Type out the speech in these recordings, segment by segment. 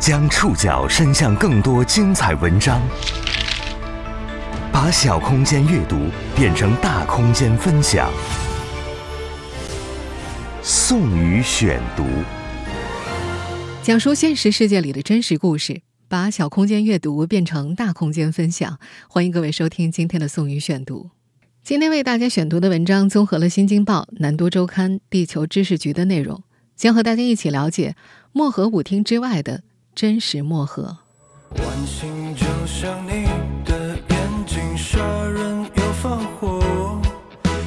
将触角伸向更多精彩文章，把小空间阅读变成大空间分享。宋宇选读，讲述现实世界里的真实故事，把小空间阅读变成大空间分享。欢迎各位收听今天的宋宇选读。今天为大家选读的文章综合了《新京报》《南都周刊》《地球知识局》的内容，将和大家一起了解漠河舞厅之外的真实漠河。晚星就像你的眼睛，杀人又放火，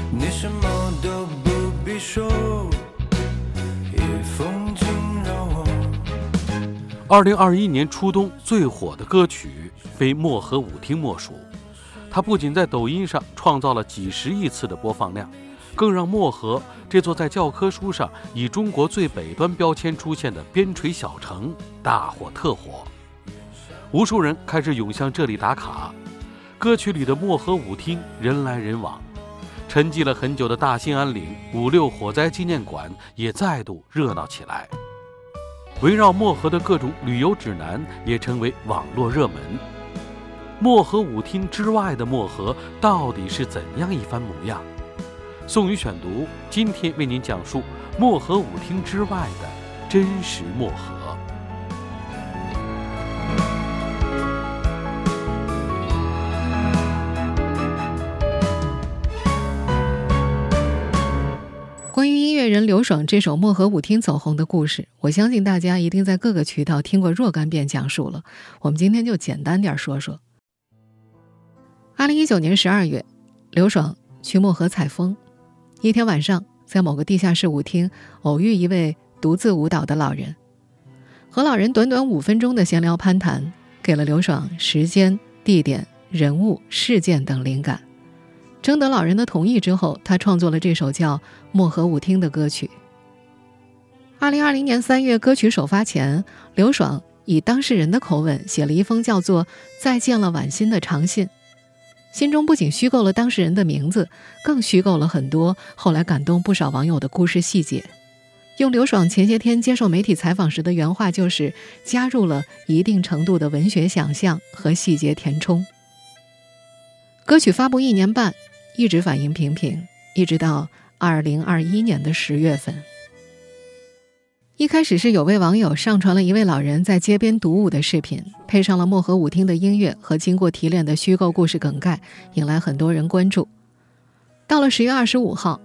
你什么都不必说，一封惊扰我。二零二一年初冬最火的歌曲非漠河舞厅莫属。它不仅在抖音上创造了几十亿次的播放量，更让漠河这座在教科书上以中国最北端标签出现的边陲小城大火特火。无数人开始涌向这里打卡。歌曲里的漠河舞厅人来人往，沉寂了很久的大兴安岭五六火灾纪念馆也再度热闹起来。围绕漠河的各种旅游指南也成为网络热门。漠河舞厅之外的漠河到底是怎样一番模样？宋宇选读今天为您讲述漠河舞厅之外的真实漠河。关于音乐人刘爽这首《漠河舞厅》走红的故事，我相信大家一定在各个渠道听过若干遍讲述了。我们今天就简单点说说。二零一九年十二月，刘爽去漠河采风。一天晚上，在某个地下室舞厅偶遇一位独自舞蹈的老人，和老人短短五分钟的闲聊攀谈，给了刘爽时间、地点、人物、事件等灵感。征得老人的同意之后，他创作了这首叫《漠河舞厅》的歌曲。二零二零年三月，歌曲首发前，刘爽以当事人的口吻写了一封叫做《再见了，婉心》的长信。心中不仅虚构了当事人的名字，更虚构了很多后来感动不少网友的故事细节。用刘爽前些天接受媒体采访时的原话，就是加入了一定程度的文学想象和细节填充。歌曲发布一年半。一直反应平平，一直到二零二一年的十月份。一开始是有位网友上传了一位老人在街边独舞的视频，配上了漠河舞厅的音乐和经过提炼的虚构故事梗概，引来很多人关注。到了十月二十五号，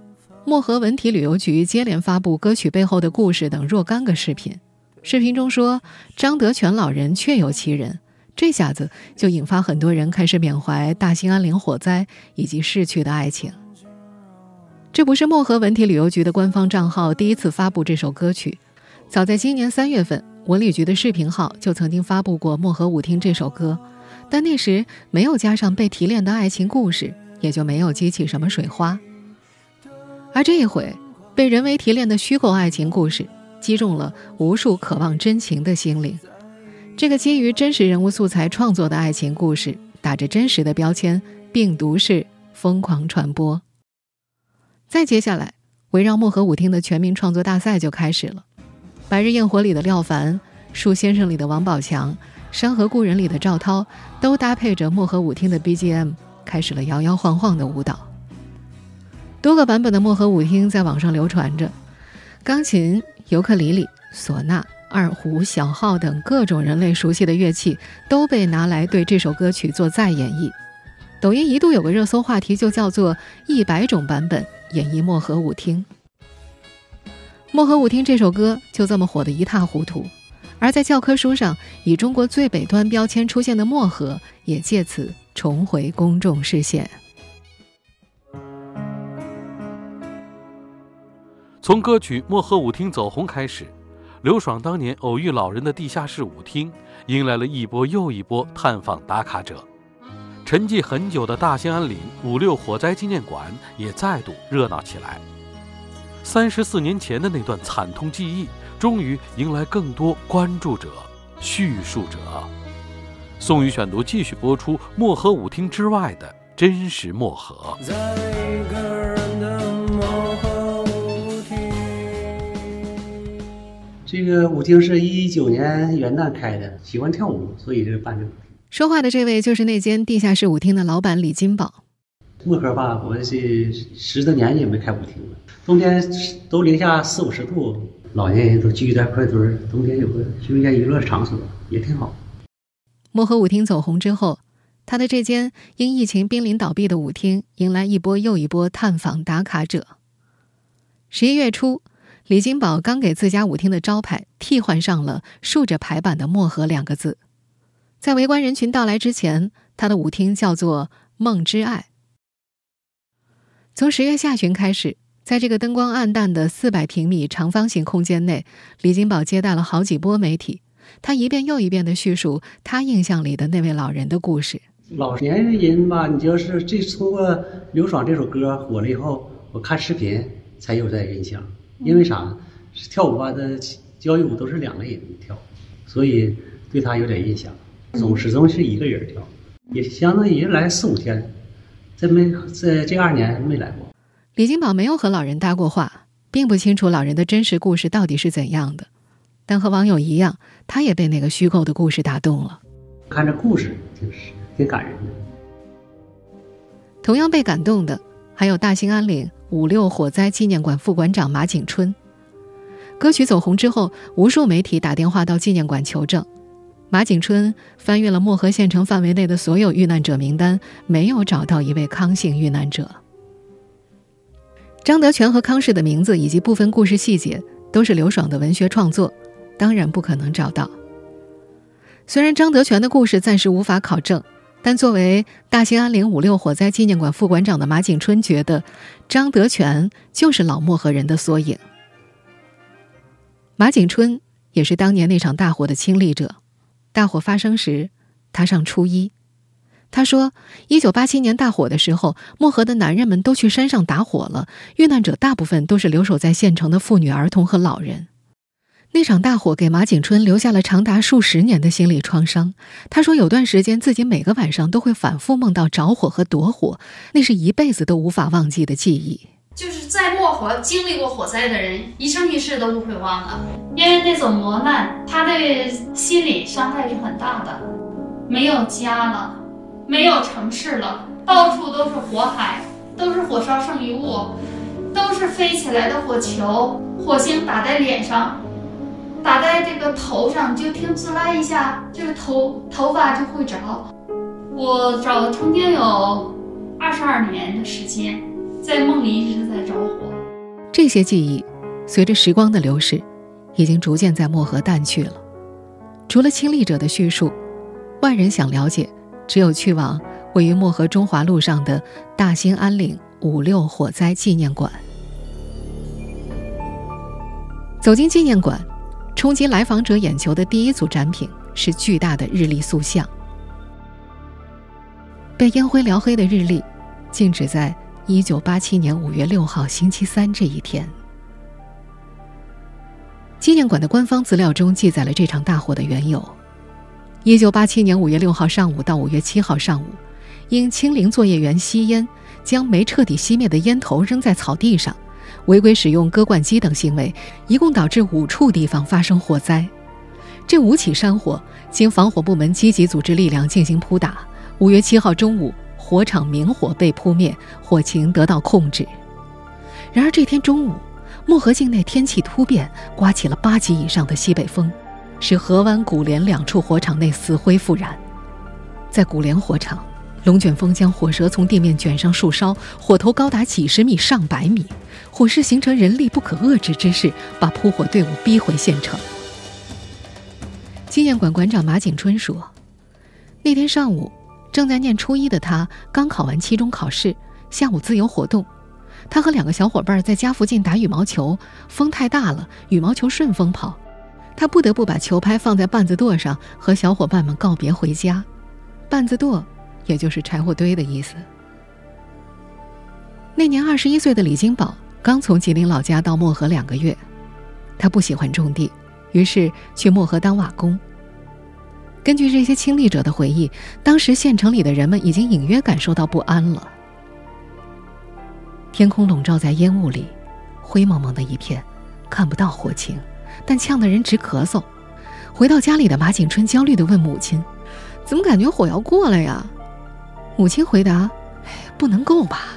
漠河文体旅游局接连发布歌曲背后的故事等若干个视频，视频中说张德全老人确有其人。这下子就引发很多人开始缅怀大兴安岭火灾以及逝去的爱情。这不是漠河文体旅游局的官方账号第一次发布这首歌曲，早在今年三月份，文旅局的视频号就曾经发布过《漠河舞厅》这首歌，但那时没有加上被提炼的爱情故事，也就没有激起什么水花。而这一回，被人为提炼的虚构爱情故事，击中了无数渴望真情的心灵。这个基于真实人物素材创作的爱情故事，打着真实的标签，病毒式疯狂传播。再接下来，围绕漠河舞厅的全民创作大赛就开始了。《白日焰火》里的廖凡，《树先生》里的王宝强，《山河故人》里的赵涛，都搭配着漠河舞厅的 BGM，开始了摇摇晃晃的舞蹈。多个版本的漠河舞厅在网上流传着，钢琴、尤克里里、唢呐。二胡、小号等各种人类熟悉的乐器都被拿来对这首歌曲做再演绎。抖音一度有个热搜话题，就叫做“一百种版本演绎漠河舞厅”。漠河舞厅这首歌就这么火得一塌糊涂，而在教科书上以中国最北端标签出现的漠河，也借此重回公众视线。从歌曲《漠河舞厅》走红开始。刘爽当年偶遇老人的地下室舞厅，迎来了一波又一波探访打卡者。沉寂很久的大兴安岭五六火灾纪念馆也再度热闹起来。三十四年前的那段惨痛记忆，终于迎来更多关注者、叙述者。宋宇选读继续播出漠河舞厅之外的真实漠河。这这个舞厅是一九年元旦开的，喜欢跳舞，所以这个办这个。说话的这位就是那间地下室舞厅的老板李金宝。漠河吧，我是十多年也没开舞厅了。冬天都零下四五十度，老年人都聚在一块堆儿，冬天有个休闲娱乐场所也挺好。漠河舞厅走红之后，他的这间因疫情濒临倒闭的舞厅迎来一波又一波探访打卡者。十一月初，李金宝刚给自家舞厅的招牌替换上了竖着排版的“漠河”两个字。在围观人群到来之前，他的舞厅叫做“梦之爱”。从十月下旬开始，在这个灯光暗淡的四百平米长方形空间内，李金宝接待了好几波媒体。他一遍又一遍地叙述他印象里的那位老人的故事。老年人吧，你就是这通过《刘爽》这首歌火了以后，我看视频才有这印象。因为啥？跳舞吧的交谊舞都是两个人跳，所以对他有点印象。总始终是一个人跳，也相当于来四五天。这没这这二年没来过。李金宝没有和老人搭过话，并不清楚老人的真实故事到底是怎样的。但和网友一样，他也被那个虚构的故事打动了。看这故事挺挺感人的。同样被感动的还有大兴安岭五六火灾纪念馆副馆长马景春。歌曲走红之后，无数媒体打电话到纪念馆求证。马景春翻阅了漠河县城范围内的所有遇难者名单，没有找到一位康姓遇难者。张德全和康氏的名字以及部分故事细节都是刘爽的文学创作，当然不可能找到。虽然张德全的故事暂时无法考证，但作为大兴安岭五六火灾纪念馆副馆长的马景春觉得，张德全就是老漠河人的缩影。马景春也是当年那场大火的亲历者。大火发生时，他上初一。他说：“一九八七年大火的时候，漠河的男人们都去山上打火了，遇难者大部分都是留守在县城的妇女、儿童和老人。那场大火给马景春留下了长达数十年的心理创伤。他说，有段时间自己每个晚上都会反复梦到着火和躲火，那是一辈子都无法忘记的记忆。”就是在漠河经历过火灾的人，一生一世都不会忘了，因为那种磨难，他的心理伤害是很大的。没有家了，没有城市了，到处都是火海，都是火烧剩余物，都是飞起来的火球，火星打在脸上，打在这个头上，就听滋啦一下，这个头头发就会着。我找了曾经有二十二年的时间。在梦里一直在着火，这些记忆随着时光的流逝，已经逐渐在漠河淡去了。除了亲历者的叙述，外人想了解，只有去往位于漠河中华路上的大兴安岭五六火灾纪念馆。走进纪念馆，冲击来访者眼球的第一组展品是巨大的日历塑像。被烟灰燎黑的日历，静止在。一九八七年五月六号星期三这一天，纪念馆的官方资料中记载了这场大火的缘由：一九八七年五月六号上午到五月七号上午，因清零作业员吸烟，将没彻底熄灭的烟头扔在草地上，违规使用割灌机等行为，一共导致五处地方发生火灾。这五起山火经防火部门积极组织力量进行扑打，五月七号中午。火场明火被扑灭，火情得到控制。然而这天中午，漠河境内天气突变，刮起了八级以上的西北风，使河湾、古莲两处火场内死灰复燃。在古莲火场，龙卷风将火舌从地面卷上树梢，火头高达几十米、上百米，火势形成人力不可遏制之势，把扑火队伍逼回县城。纪念馆馆长马景春说：“那天上午。”正在念初一的他刚考完期中考试，下午自由活动。他和两个小伙伴在家附近打羽毛球，风太大了，羽毛球顺风跑，他不得不把球拍放在绊子垛上，和小伙伴们告别回家。绊子垛，也就是柴火堆的意思。那年二十一岁的李金宝刚从吉林老家到漠河两个月，他不喜欢种地，于是去漠河当瓦工。根据这些亲历者的回忆，当时县城里的人们已经隐约感受到不安了。天空笼罩在烟雾里，灰蒙蒙的一片，看不到火情，但呛得人直咳嗽。回到家里的马景春焦虑地问母亲：“怎么感觉火要过了呀？”母亲回答：“不能够吧。”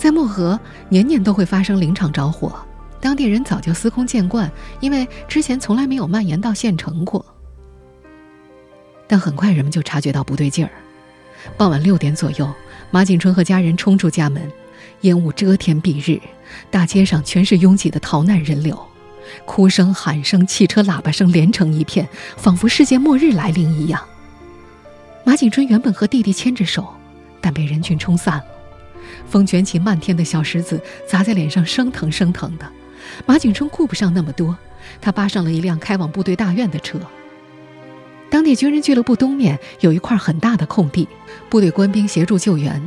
在漠河，年年都会发生林场着火，当地人早就司空见惯，因为之前从来没有蔓延到县城过。但很快人们就察觉到不对劲儿。傍晚六点左右，马景春和家人冲出家门，烟雾遮天蔽日，大街上全是拥挤的逃难人流。哭声、喊声、汽车喇叭声连成一片，仿佛世界末日来临一样。马景春原本和弟弟牵着手，但被人群冲散了。风卷起漫天的小石子，砸在脸上，生疼生疼的。马景春顾不上那么多，他扒上了一辆开往部队大院的车。当地军人俱乐部东面有一块很大的空地，部队官兵协助救援。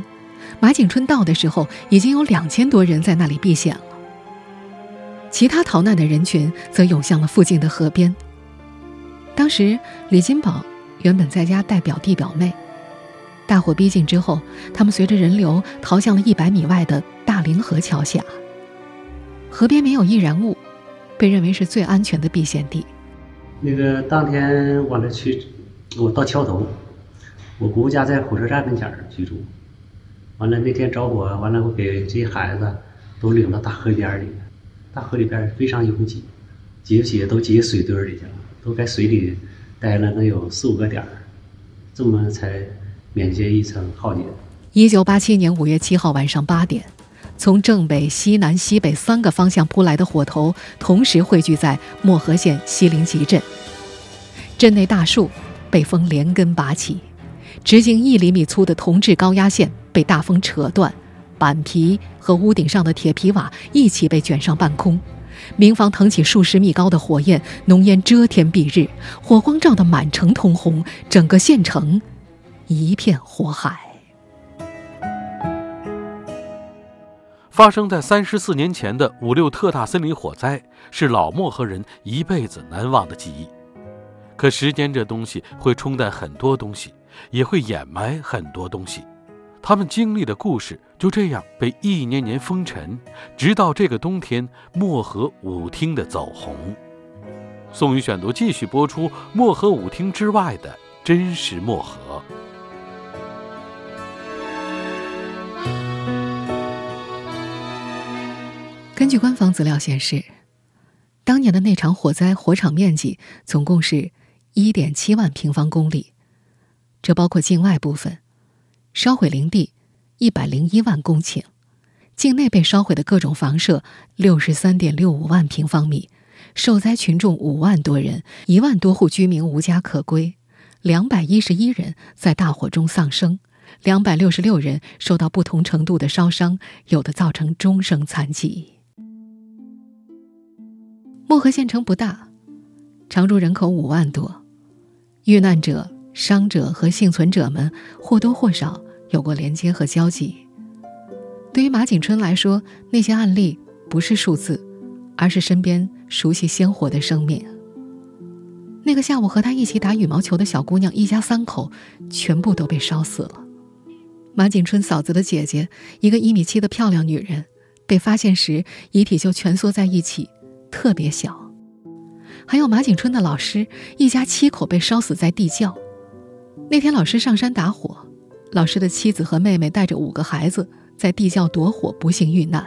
马景春到的时候，已经有两千多人在那里避险了。其他逃难的人群则涌向了附近的河边。当时，李金宝原本在家带表弟表妹。大火逼近之后，他们随着人流逃向了一百米外的大凌河桥下。河边没有易燃物，被认为是最安全的避险地。那个当天我那去，我到桥头，我姑姑家在火车站跟前儿居住。完了那天着火，完了我给这些孩子都领到大河边儿里。大河里边非常拥挤，挤挤都挤水堆里去了，都在水里待了能有四五个点儿，这么才免接一层浩劫。一九八七年五月七号晚上八点，从正北、西南、西北三个方向扑来的火头同时汇聚在漠河县西陵集镇。镇内大树被风连根拔起，直径一厘米粗的铜制高压线被大风扯断。板皮和屋顶上的铁皮瓦一起被卷上半空，民房腾起数十米高的火焰，浓烟遮天蔽日，火光照得满城通红，整个县城一片火海。发生在三十四年前的五六特大森林火灾，是老漠河人一辈子难忘的记忆。可时间这东西会冲淡很多东西，也会掩埋很多东西。他们经历的故事就这样被一年年封尘，直到这个冬天，漠河舞厅的走红。宋宇选读继续播出漠河舞厅之外的真实漠河。根据官方资料显示，当年的那场火灾火场面积总共是一点七万平方公里，这包括境外部分。烧毁林地一百零一万公顷，境内被烧毁的各种房舍六十三点六五万平方米，受灾群众五万多人，一万多户居民无家可归，两百一十一人在大火中丧生，两百六十六人受到不同程度的烧伤，有的造成终生残疾。漠河县城不大，常住人口五万多，遇难者。伤者和幸存者们或多或少有过连接和交集。对于马景春来说，那些案例不是数字，而是身边熟悉鲜活的生命。那个下午和他一起打羽毛球的小姑娘，一家三口全部都被烧死了。马景春嫂子的姐姐，一个一米七的漂亮女人，被发现时遗体就蜷缩在一起，特别小。还有马景春的老师，一家七口被烧死在地窖。那天老师上山打火，老师的妻子和妹妹带着五个孩子在地窖躲火，不幸遇难。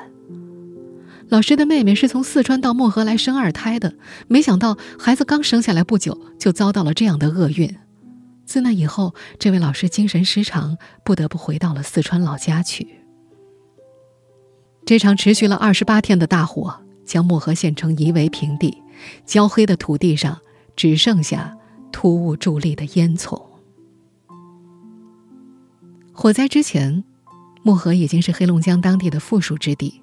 老师的妹妹是从四川到漠河来生二胎的，没想到孩子刚生下来不久就遭到了这样的厄运。自那以后，这位老师精神失常，不得不回到了四川老家去。这场持续了二十八天的大火将漠河县城夷为平地，焦黑的土地上只剩下突兀伫立的烟囱。火灾之前，漠河已经是黑龙江当地的富庶之地，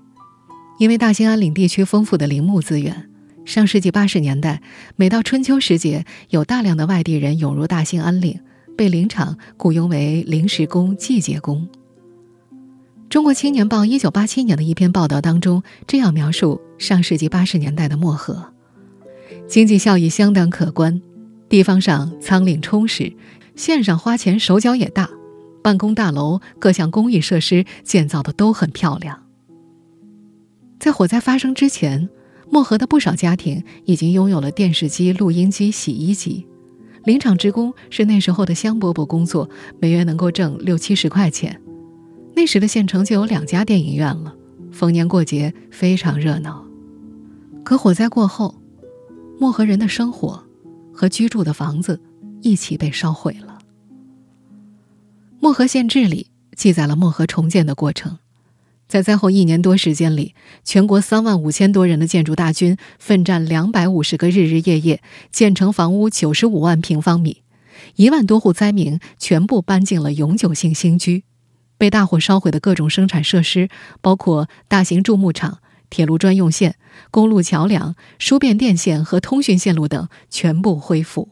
因为大兴安岭地区丰富的林木资源。上世纪八十年代，每到春秋时节，有大量的外地人涌入大兴安岭，被林场雇佣为临时工、季节工。中国青年报一九八七年的一篇报道当中，这样描述上世纪八十年代的漠河：经济效益相当可观，地方上仓廪充实，县上花钱手脚也大。办公大楼、各项公益设施建造的都很漂亮。在火灾发生之前，漠河的不少家庭已经拥有了电视机、录音机、洗衣机。林场职工是那时候的香饽饽工作，每月能够挣六七十块钱。那时的县城就有两家电影院了，逢年过节非常热闹。可火灾过后，漠河人的生活和居住的房子一起被烧毁了。漠河县志里记载了漠河重建的过程。在灾后一年多时间里，全国三万五千多人的建筑大军奋战两百五十个日日夜夜，建成房屋九十五万平方米，一万多户灾民全部搬进了永久性新居。被大火烧毁的各种生产设施，包括大型铸木厂、铁路专用线、公路桥梁、输变电线和通讯线路等，全部恢复。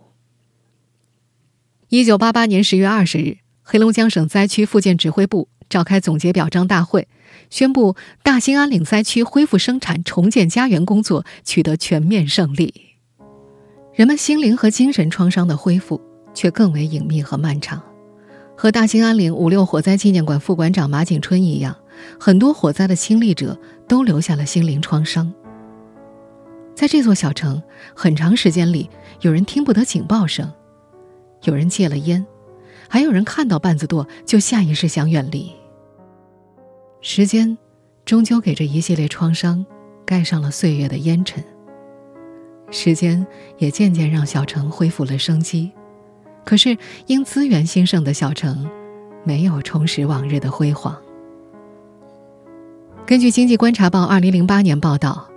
一九八八年十月二十日，黑龙江省灾区复建指挥部召开总结表彰大会。宣布大兴安岭灾区恢复生产、重建家园工作取得全面胜利。人们心灵和精神创伤的恢复却更为隐秘和漫长。和大兴安岭五六火灾纪念馆副馆长马景春一样，很多火灾的亲历者都留下了心灵创伤。在这座小城，很长时间里，有人听不得警报声，有人戒了烟，还有人看到半子垛就下意识想远离。时间，终究给这一系列创伤盖上了岁月的烟尘。时间也渐渐让小城恢复了生机，可是因资源兴盛的小城，没有重拾往日的辉煌。根据《经济观察报》二零零八年报道，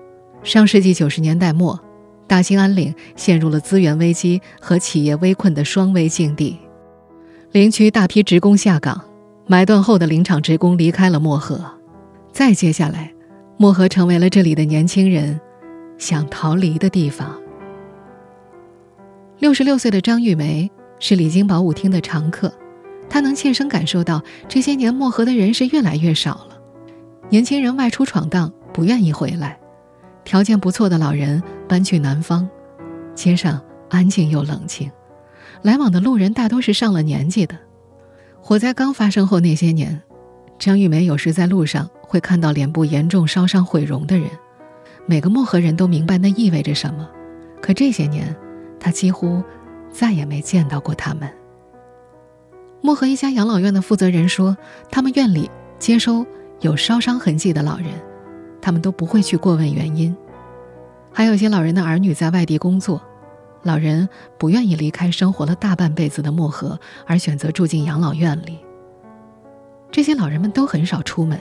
上世纪九十年代末，大兴安岭陷入了资源危机和企业危困的双危境地，林区大批职工下岗。买断后的林场职工离开了漠河，再接下来，漠河成为了这里的年轻人想逃离的地方。六十六岁的张玉梅是李金宝舞厅的常客，她能切身感受到这些年漠河的人是越来越少了，年轻人外出闯荡不愿意回来，条件不错的老人搬去南方，街上安静又冷清，来往的路人大多是上了年纪的。火灾刚发生后那些年，张玉梅有时在路上会看到脸部严重烧伤毁容的人，每个漠河人都明白那意味着什么。可这些年，她几乎再也没见到过他们。漠河一家养老院的负责人说，他们院里接收有烧伤痕迹的老人，他们都不会去过问原因。还有些老人的儿女在外地工作。老人不愿意离开生活了大半辈子的漠河，而选择住进养老院里。这些老人们都很少出门，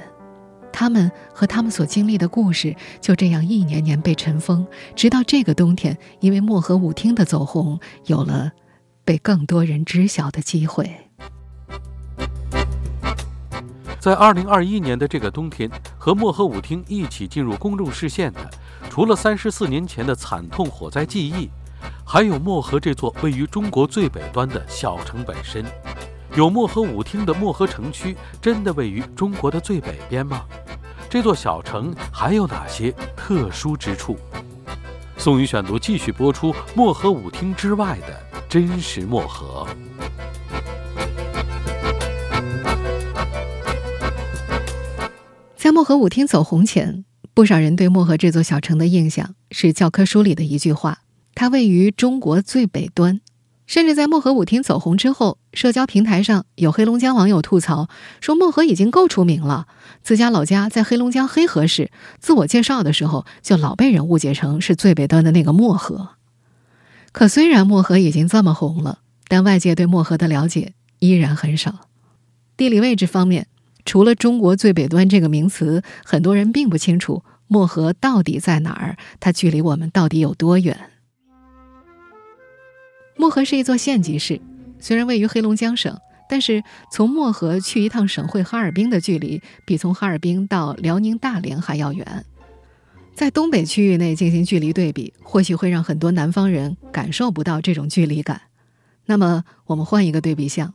他们和他们所经历的故事就这样一年年被尘封，直到这个冬天，因为漠河舞厅的走红，有了被更多人知晓的机会。在二零二一年的这个冬天，和漠河舞厅一起进入公众视线的，除了三十四年前的惨痛火灾记忆。还有漠河这座位于中国最北端的小城本身，有漠河舞厅的漠河城区真的位于中国的最北边吗？这座小城还有哪些特殊之处？宋宇选读继续播出漠河舞厅之外的真实漠河。在漠河舞厅走红前，不少人对漠河这座小城的印象是教科书里的一句话。它位于中国最北端，甚至在漠河舞厅走红之后，社交平台上有黑龙江网友吐槽说：“漠河已经够出名了，自家老家在黑龙江黑河市，自我介绍的时候就老被人误解成是最北端的那个漠河。”可虽然漠河已经这么红了，但外界对漠河的了解依然很少。地理位置方面，除了“中国最北端”这个名词，很多人并不清楚漠河到底在哪儿，它距离我们到底有多远。漠河是一座县级市，虽然位于黑龙江省，但是从漠河去一趟省会哈尔滨的距离，比从哈尔滨到辽宁大连还要远。在东北区域内进行距离对比，或许会让很多南方人感受不到这种距离感。那么，我们换一个对比项，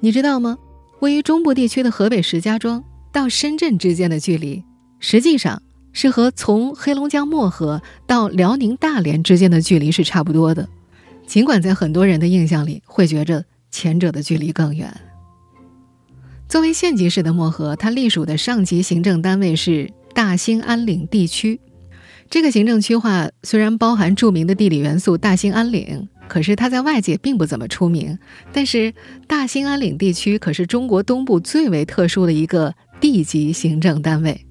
你知道吗？位于中部地区的河北石家庄到深圳之间的距离，实际上。是和从黑龙江漠河到辽宁大连之间的距离是差不多的，尽管在很多人的印象里会觉着前者的距离更远。作为县级市的漠河，它隶属的上级行政单位是大兴安岭地区，这个行政区划虽然包含著名的地理元素大兴安岭，可是它在外界并不怎么出名。但是大兴安岭地区可是中国东部最为特殊的一个地级行政单位。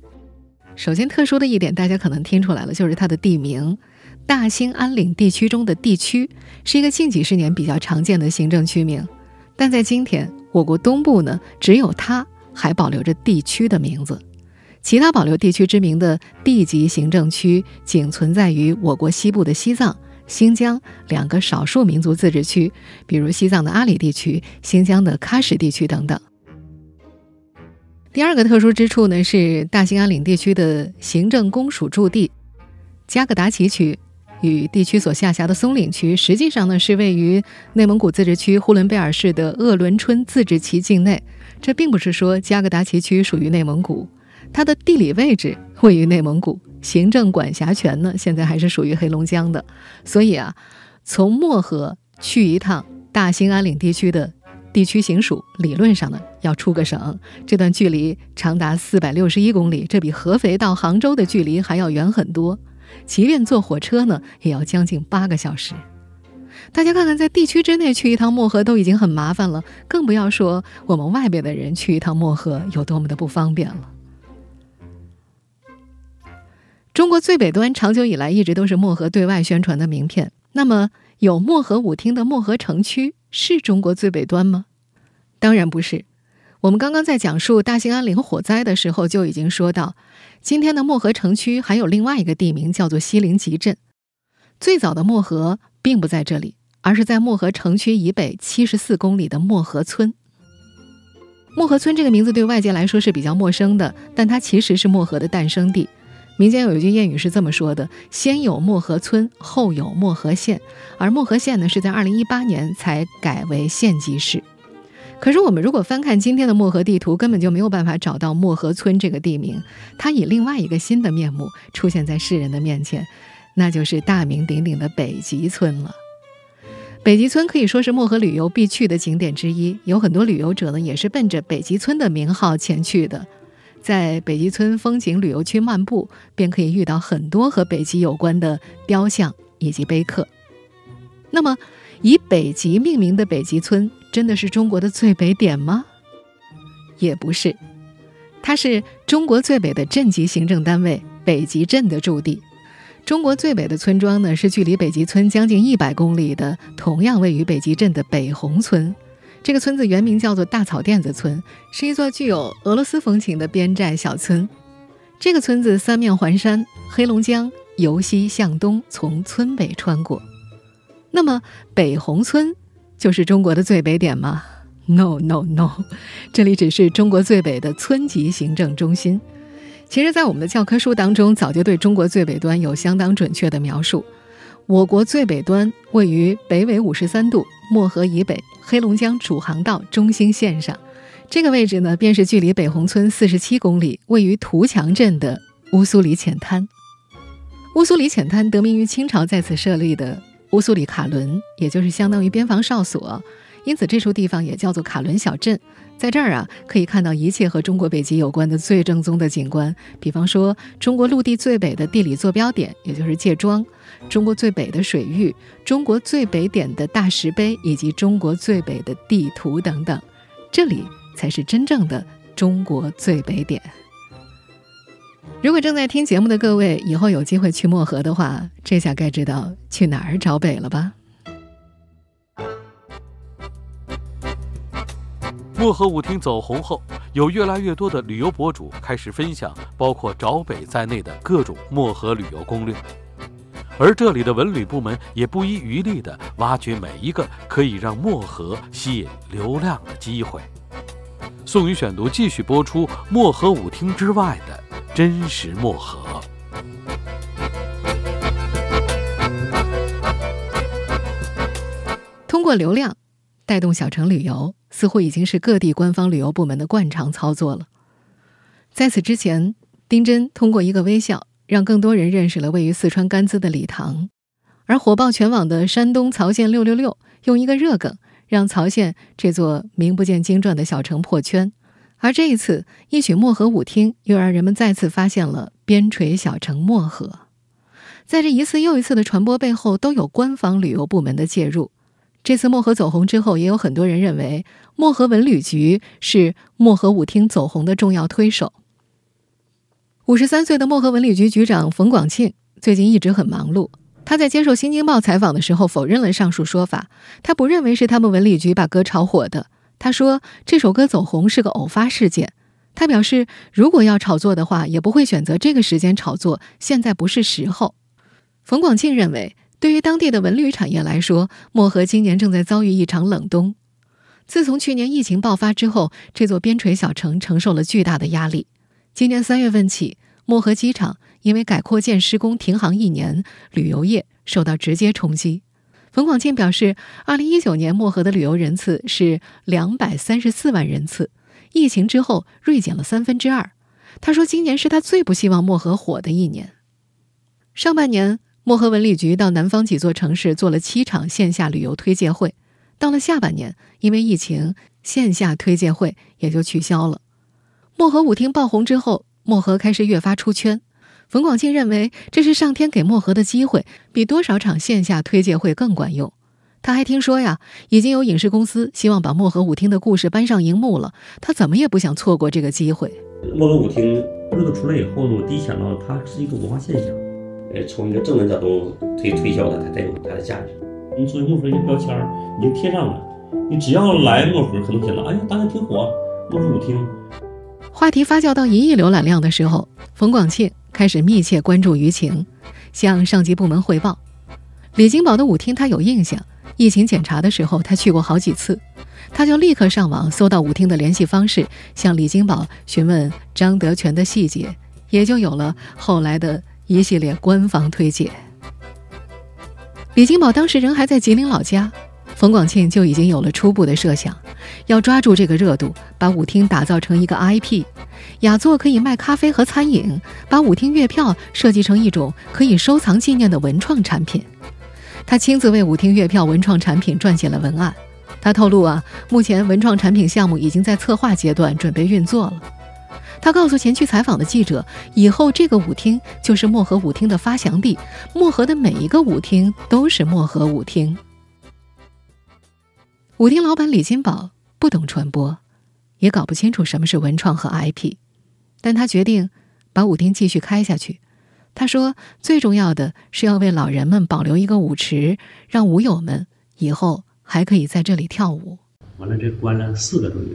首先，特殊的一点大家可能听出来了，就是它的地名。大兴安岭地区中的地区是一个近几十年比较常见的行政区名，但在今天，我国东部呢，只有它还保留着地区的名字。其他保留地区之名的地级行政区，仅存在于我国西部的西藏、新疆两个少数民族自治区，比如西藏的阿里地区、新疆的喀什地区等等。第二个特殊之处呢，是大兴安岭地区的行政公署驻地加格达奇区与地区所下辖的松岭区，实际上呢是位于内蒙古自治区呼伦贝尔市的鄂伦春自治旗境内。这并不是说加格达奇区属于内蒙古。它的地理位置位于内蒙古，行政管辖权呢，现在还是属于黑龙江的。所以啊，从漠河去一趟大兴安岭地区的地区行署，理论上呢要出个省，这段距离长达四百六十一公里，这比合肥到杭州的距离还要远很多。即便坐火车呢，也要将近八个小时。大家看看，在地区之内去一趟漠河都已经很麻烦了，更不要说我们外边的人去一趟漠河有多么的不方便了。中国最北端长久以来一直都是漠河对外宣传的名片。那么，有漠河舞厅的漠河城区是中国最北端吗？当然不是。我们刚刚在讲述大兴安岭火灾的时候就已经说到，今天的漠河城区还有另外一个地名叫做西陵集镇。最早的漠河并不在这里，而是在漠河城区以北七十四公里的漠河村。漠河村这个名字对外界来说是比较陌生的，但它其实是漠河的诞生地。民间有一句谚语是这么说的：“先有漠河村，后有漠河县。”而漠河县呢，是在二零一八年才改为县级市。可是我们如果翻看今天的漠河地图，根本就没有办法找到漠河村这个地名。它以另外一个新的面目出现在世人的面前，那就是大名鼎鼎的北极村了。北极村可以说是漠河旅游必去的景点之一，有很多旅游者呢也是奔着北极村的名号前去的。在北极村风景旅游区漫步，便可以遇到很多和北极有关的雕像以及碑刻。那么，以北极命名的北极村，真的是中国的最北点吗？也不是，它是中国最北的镇级行政单位北极镇的驻地。中国最北的村庄呢，是距离北极村将近一百公里的，同样位于北极镇的北红村。这个村子原名叫做大草甸子村，是一座具有俄罗斯风情的边寨小村。这个村子三面环山，黑龙江由西向东从村北穿过。那么北红村就是中国的最北点吗？No No No，这里只是中国最北的村级行政中心。其实，在我们的教科书当中，早就对中国最北端有相当准确的描述。我国最北端位于北纬五十三度，漠河以北，黑龙江主航道中心线上。这个位置呢，便是距离北红村四十七公里，位于图强镇的乌苏里浅滩。乌苏里浅滩得名于清朝在此设立的乌苏里卡伦，也就是相当于边防哨所，因此这处地方也叫做卡伦小镇。在这儿啊，可以看到一切和中国北极有关的最正宗的景观，比方说中国陆地最北的地理坐标点，也就是界庄；中国最北的水域；中国最北点的大石碑，以及中国最北的地图等等。这里才是真正的中国最北点。如果正在听节目的各位以后有机会去漠河的话，这下该知道去哪儿找北了吧？漠河舞厅走红后，有越来越多的旅游博主开始分享包括找北在内的各种漠河旅游攻略，而这里的文旅部门也不遗余力地挖掘每一个可以让漠河吸引流量的机会。宋宇选读继续播出漠河舞厅之外的真实漠河。通过流量带动小城旅游。似乎已经是各地官方旅游部门的惯常操作了。在此之前，丁真通过一个微笑，让更多人认识了位于四川甘孜的礼堂；而火爆全网的山东曹县六六六，用一个热梗让曹县这座名不见经传的小城破圈。而这一次，一曲漠河舞厅又让人们再次发现了边陲小城漠河。在这一次又一次的传播背后，都有官方旅游部门的介入。这次漠河走红之后，也有很多人认为漠河文旅局是漠河舞厅走红的重要推手。五十三岁的漠河文旅局局长冯广庆最近一直很忙碌。他在接受《新京报》采访的时候否认了上述说法，他不认为是他们文旅局把歌炒火的。他说这首歌走红是个偶发事件。他表示，如果要炒作的话，也不会选择这个时间炒作，现在不是时候。冯广庆认为。对于当地的文旅产业来说，漠河今年正在遭遇一场冷冬。自从去年疫情爆发之后，这座边陲小城承受了巨大的压力。今年三月份起，漠河机场因为改扩建施工停航一年，旅游业受到直接冲击。冯广庆表示，二零一九年漠河的旅游人次是两百三十四万人次，疫情之后锐减了三分之二。他说，今年是他最不希望漠河火的一年。上半年。漠河文旅局到南方几座城市做了七场线下旅游推介会，到了下半年，因为疫情，线下推介会也就取消了。漠河舞厅爆红之后，漠河开始越发出圈。冯广庆认为，这是上天给漠河的机会，比多少场线下推介会更管用。他还听说呀，已经有影视公司希望把漠河舞厅的故事搬上荧幕了。他怎么也不想错过这个机会。漠河舞厅这个出来以后呢，我第一想到它是一个文化现象。呃，从一个正能角度推推销它，它才有它的价值。你作为墨盒一个标签儿，已经贴上了。你只要来漠河，可能想到，哎呀，当年挺火，墨盒舞厅。话题发酵到一亿浏览量的时候，冯广庆开始密切关注舆情，向上级部门汇报。李金宝的舞厅他有印象，疫情检查的时候他去过好几次，他就立刻上网搜到舞厅的联系方式，向李金宝询问张德全的细节，也就有了后来的。一系列官方推介。李金宝当时人还在吉林老家，冯广庆就已经有了初步的设想，要抓住这个热度，把舞厅打造成一个 IP，雅座可以卖咖啡和餐饮，把舞厅月票设计成一种可以收藏纪念的文创产品。他亲自为舞厅月票文创产品撰写了文案。他透露啊，目前文创产品项目已经在策划阶段，准备运作了。他告诉前去采访的记者：“以后这个舞厅就是漠河舞厅的发祥地，漠河的每一个舞厅都是漠河舞厅。”舞厅老板李金宝不懂传播，也搞不清楚什么是文创和 IP，但他决定把舞厅继续开下去。他说：“最重要的是要为老人们保留一个舞池，让舞友们以后还可以在这里跳舞。”完了，这关了四个多月，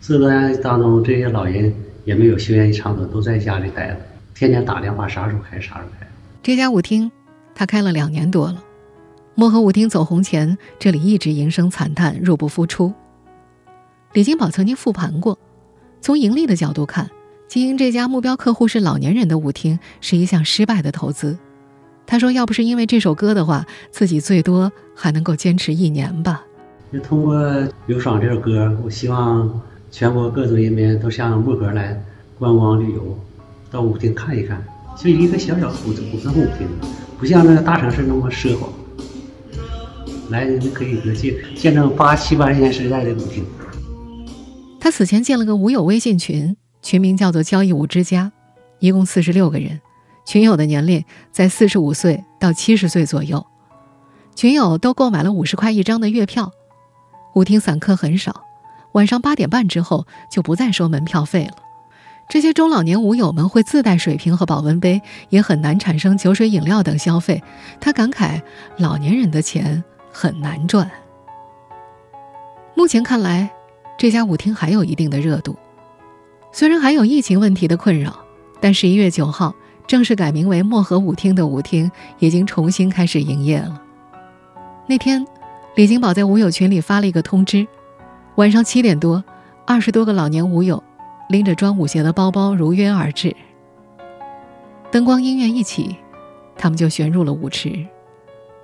四个多月当中，这些老人。也没有休闲场所，都在家里待着，天天打电话，啥时候开啥时候开。这家舞厅，他开了两年多了。漠河舞厅走红前，这里一直营生惨淡，入不敷出。李金宝曾经复盘过，从盈利的角度看，经营这家目标客户是老年人的舞厅是一项失败的投资。他说：“要不是因为这首歌的话，自己最多还能够坚持一年吧。”就通过《刘爽》这首歌，我希望。全国各族人民都向漠河来观光旅游，到舞厅看一看，就一个小小普通普通舞厅，不像那个大城市那么奢华。来人可以见见证八七八十年时代的舞厅。他死前建了个舞友微信群，群名叫做“交谊舞之家”，一共四十六个人，群友的年龄在四十五岁到七十岁左右，群友都购买了五十块一张的月票，舞厅散客很少。晚上八点半之后就不再收门票费了。这些中老年舞友们会自带水瓶和保温杯，也很难产生酒水饮料等消费。他感慨：老年人的钱很难赚。目前看来，这家舞厅还有一定的热度，虽然还有疫情问题的困扰，但十一月九号正式改名为漠河舞厅的舞厅已经重新开始营业了。那天，李金宝在舞友群里发了一个通知。晚上七点多，二十多个老年舞友拎着装舞鞋的包包如约而至。灯光音乐一起，他们就旋入了舞池。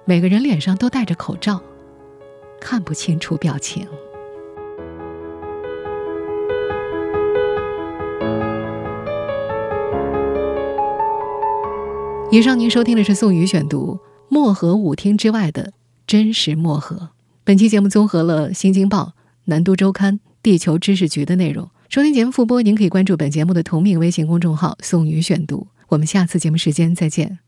每个人脸上都戴着口罩，看不清楚表情。以上您收听的是宋宇选读《漠河舞厅之外的真实漠河》。本期节目综合了《新京报》。南都周刊、地球知识局的内容。收听节目复播，您可以关注本节目的同名微信公众号“宋宇选读”。我们下次节目时间再见。